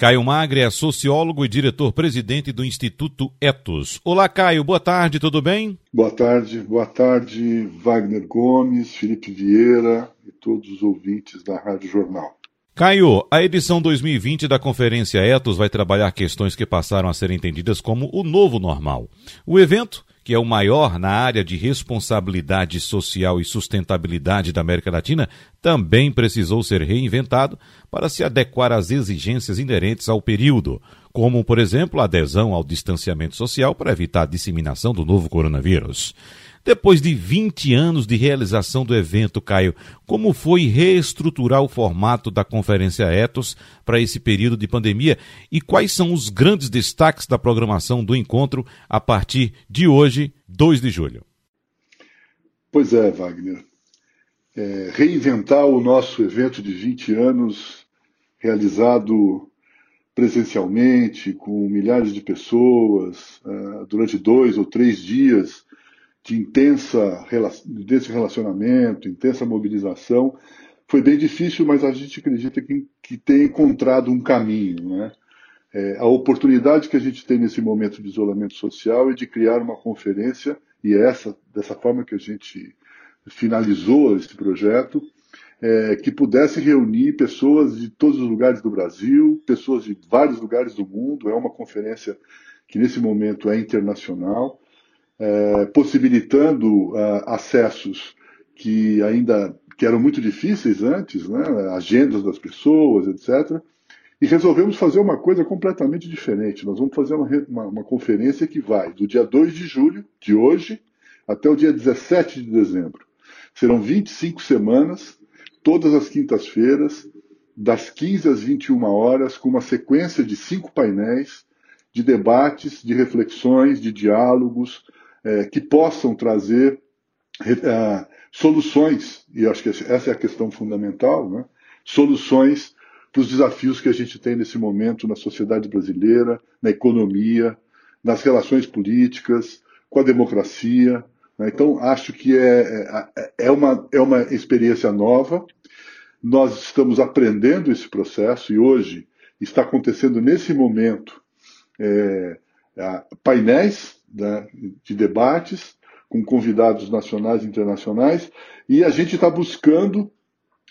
Caio Magre é sociólogo e diretor-presidente do Instituto Etos. Olá, Caio, boa tarde, tudo bem? Boa tarde, boa tarde, Wagner Gomes, Felipe Vieira e todos os ouvintes da Rádio Jornal. Caio, a edição 2020 da Conferência Etos vai trabalhar questões que passaram a ser entendidas como o novo normal. O evento que é o maior na área de responsabilidade social e sustentabilidade da América Latina, também precisou ser reinventado para se adequar às exigências inerentes ao período, como, por exemplo, a adesão ao distanciamento social para evitar a disseminação do novo coronavírus. Depois de 20 anos de realização do evento, Caio, como foi reestruturar o formato da Conferência Etos para esse período de pandemia e quais são os grandes destaques da programação do encontro a partir de hoje, 2 de julho? Pois é, Wagner. É, reinventar o nosso evento de 20 anos, realizado presencialmente, com milhares de pessoas, uh, durante dois ou três dias de intensa desse relacionamento, intensa mobilização, foi bem difícil, mas a gente acredita que, que tem encontrado um caminho. Né? É, a oportunidade que a gente tem nesse momento de isolamento social é de criar uma conferência, e é essa, dessa forma que a gente finalizou esse projeto, é, que pudesse reunir pessoas de todos os lugares do Brasil, pessoas de vários lugares do mundo. É uma conferência que nesse momento é internacional é, possibilitando uh, acessos que ainda que eram muito difíceis antes, né, agendas das pessoas, etc. E resolvemos fazer uma coisa completamente diferente. Nós vamos fazer uma, uma, uma conferência que vai do dia 2 de julho, de hoje, até o dia 17 de dezembro. Serão 25 semanas, todas as quintas-feiras, das 15 às 21 horas, com uma sequência de cinco painéis de debates, de reflexões, de diálogos, é, que possam trazer é, soluções, e acho que essa é a questão fundamental, né? soluções para os desafios que a gente tem nesse momento na sociedade brasileira, na economia, nas relações políticas, com a democracia. Né? Então, acho que é, é, é, uma, é uma experiência nova. Nós estamos aprendendo esse processo e hoje está acontecendo nesse momento é, painéis né, de debates com convidados nacionais e internacionais, e a gente está buscando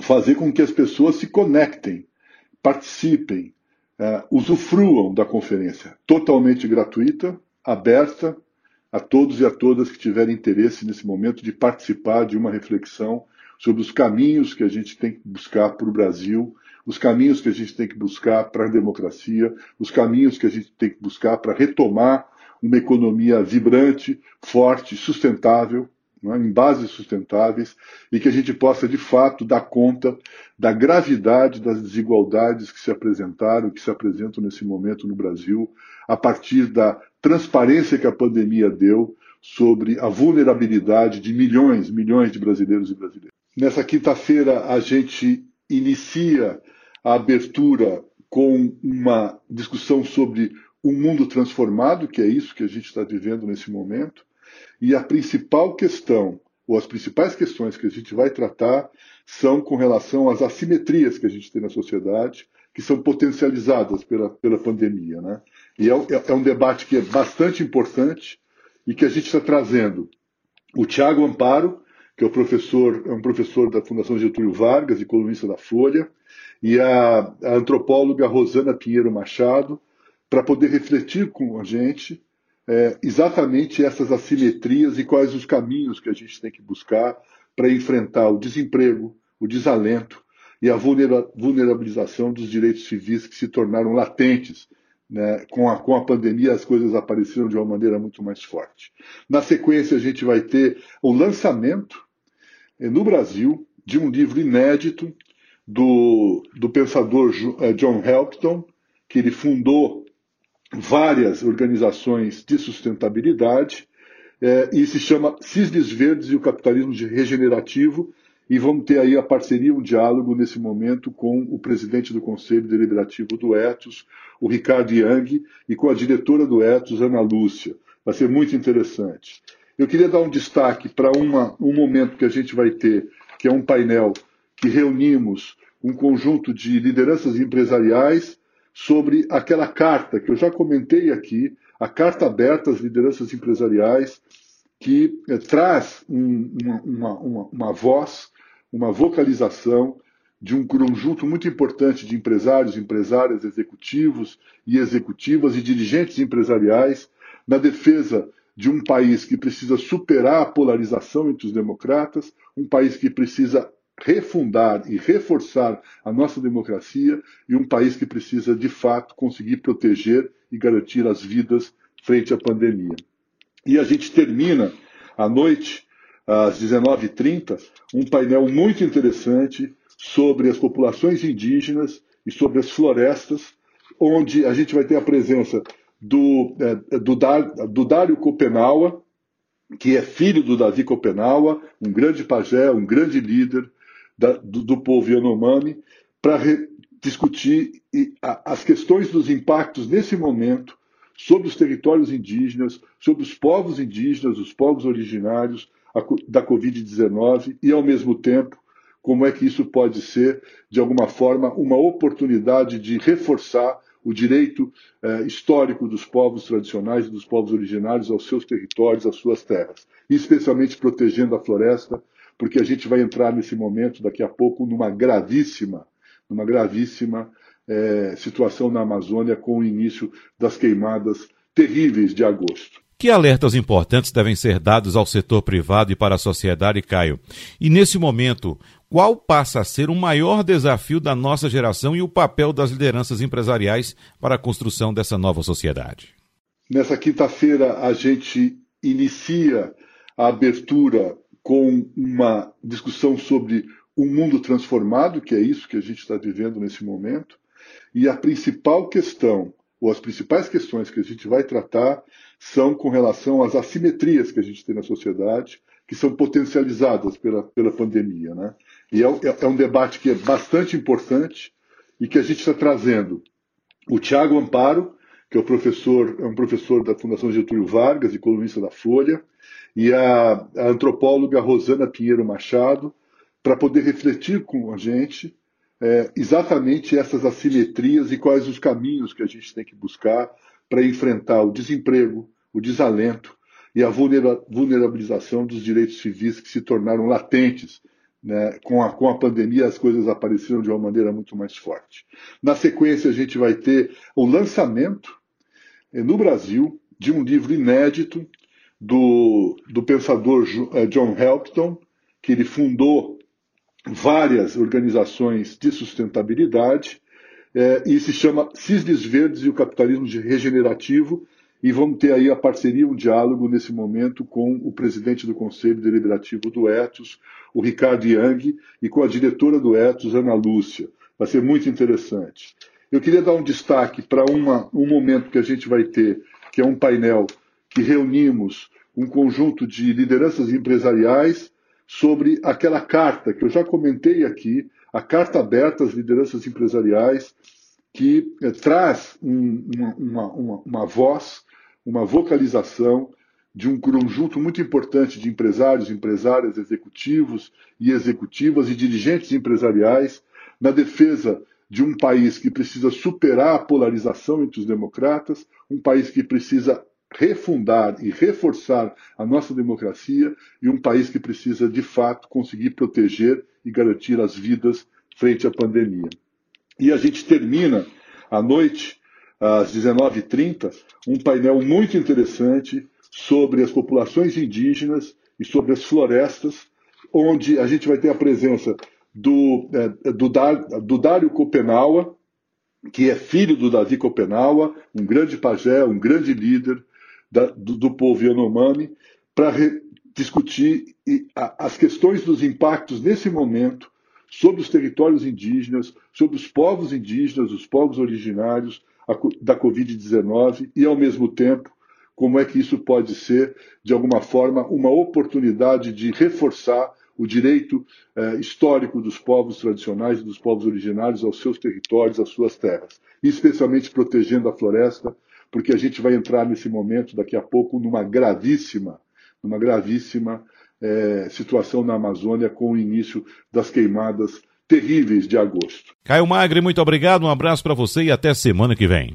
fazer com que as pessoas se conectem, participem, uh, usufruam da conferência, totalmente gratuita, aberta a todos e a todas que tiverem interesse nesse momento de participar de uma reflexão sobre os caminhos que a gente tem que buscar para o Brasil, os caminhos que a gente tem que buscar para a democracia, os caminhos que a gente tem que buscar para retomar uma economia vibrante, forte, sustentável, é? em bases sustentáveis, e que a gente possa, de fato, dar conta da gravidade das desigualdades que se apresentaram, que se apresentam nesse momento no Brasil, a partir da transparência que a pandemia deu sobre a vulnerabilidade de milhões, milhões de brasileiros e brasileiras. Nessa quinta-feira, a gente inicia a abertura com uma discussão sobre um mundo transformado, que é isso que a gente está vivendo nesse momento, e a principal questão, ou as principais questões que a gente vai tratar, são com relação às assimetrias que a gente tem na sociedade, que são potencializadas pela, pela pandemia. Né? E é, é, é um debate que é bastante importante e que a gente está trazendo o Tiago Amparo, que é, o professor, é um professor da Fundação Getúlio Vargas e colunista da Folha, e a, a antropóloga Rosana Pinheiro Machado, para poder refletir com a gente é, exatamente essas assimetrias e quais os caminhos que a gente tem que buscar para enfrentar o desemprego, o desalento e a vulnerabilização dos direitos civis que se tornaram latentes. Né? Com, a, com a pandemia, as coisas apareceram de uma maneira muito mais forte. Na sequência, a gente vai ter o lançamento é, no Brasil de um livro inédito do, do pensador é, John Helpton, que ele fundou várias organizações de sustentabilidade é, e se chama Cisnes Verdes e o Capitalismo Regenerativo e vamos ter aí a parceria, um diálogo nesse momento com o presidente do Conselho Deliberativo do Etos, o Ricardo Yang, e com a diretora do Etos, Ana Lúcia. Vai ser muito interessante. Eu queria dar um destaque para um momento que a gente vai ter, que é um painel que reunimos um conjunto de lideranças empresariais, sobre aquela carta que eu já comentei aqui, a carta aberta às lideranças empresariais, que eh, traz um, uma, uma, uma voz, uma vocalização de um conjunto muito importante de empresários, empresárias, executivos e executivas e dirigentes empresariais na defesa de um país que precisa superar a polarização entre os democratas, um país que precisa refundar e reforçar a nossa democracia e um país que precisa, de fato, conseguir proteger e garantir as vidas frente à pandemia. E a gente termina à noite, às 19h30, um painel muito interessante sobre as populações indígenas e sobre as florestas, onde a gente vai ter a presença do, é, do, Dário Copenaua, que é filho do Davi Copenaua, um grande pajé, um grande líder, da, do, do, povo Yanomami para discutir as questões dos impactos nesse momento sobre os territórios indígenas, sobre os povos indígenas, os povos originários da Covid-19 e, ao mesmo tempo, como é que isso pode ser, de alguma forma, uma oportunidade de reforçar o direito eh, histórico dos povos tradicionais e dos povos originários aos seus territórios, às suas terras, especialmente protegendo a floresta, porque a gente vai entrar nesse momento daqui a pouco numa gravíssima, numa gravíssima é, situação na Amazônia com o início das queimadas terríveis de agosto. Que alertas importantes devem ser dados ao setor privado e para a sociedade, Caio? E nesse momento, qual passa a ser o maior desafio da nossa geração e o papel das lideranças empresariais para a construção dessa nova sociedade? Nessa quinta-feira, a gente inicia a abertura com uma discussão sobre um mundo transformado, que é isso que a gente está vivendo nesse momento, e a principal questão, ou as principais questões que a gente vai tratar, são com relação às assimetrias que a gente tem na sociedade, que são potencializadas pela, pela pandemia. Né? E é, é, é um debate que é bastante importante e que a gente está trazendo o Tiago Amparo, que é, professor, é um professor da Fundação Getúlio Vargas e colunista da Folha, e a, a antropóloga Rosana Pinheiro Machado, para poder refletir com a gente é, exatamente essas assimetrias e quais os caminhos que a gente tem que buscar para enfrentar o desemprego, o desalento e a vulnerabilização dos direitos civis que se tornaram latentes. Né? Com, a, com a pandemia, as coisas apareceram de uma maneira muito mais forte. Na sequência, a gente vai ter o lançamento é, no Brasil de um livro inédito do, do pensador eh, John Helpton, que ele fundou várias organizações de sustentabilidade, é, e se chama Cisnes Verdes e o Capitalismo Regenerativo, e vamos ter aí a parceria, um diálogo nesse momento com o presidente do Conselho Deliberativo do Etos, o Ricardo Yang, e com a diretora do Etos, Ana Lúcia. Vai ser muito interessante. Eu queria dar um destaque para um momento que a gente vai ter, que é um painel que reunimos um conjunto de lideranças empresariais sobre aquela carta que eu já comentei aqui, a carta aberta às lideranças empresariais, que é, traz um, uma, uma, uma voz, uma vocalização de um conjunto muito importante de empresários, empresárias, executivos e executivas e dirigentes empresariais na defesa de um país que precisa superar a polarização entre os democratas, um país que precisa refundar e reforçar a nossa democracia e um país que precisa, de fato, conseguir proteger e garantir as vidas frente à pandemia. E a gente termina à noite, às 19h30, um painel muito interessante sobre as populações indígenas e sobre as florestas, onde a gente vai ter a presença do, é, do, Dário Copenaua, que é filho do Davi Copenaua, um grande pajé, um grande líder, da, do, do, povo Yanomami para discutir as questões dos impactos nesse momento sobre os territórios indígenas, sobre os povos indígenas, os povos originários da Covid-19 e, ao mesmo tempo, como é que isso pode ser, de alguma forma, uma oportunidade de reforçar o direito eh, histórico dos povos tradicionais e dos povos originários aos seus territórios, às suas terras, especialmente protegendo a floresta, porque a gente vai entrar nesse momento, daqui a pouco, numa gravíssima, numa gravíssima é, situação na Amazônia com o início das queimadas terríveis de agosto. Caio Magre, muito obrigado, um abraço para você e até semana que vem.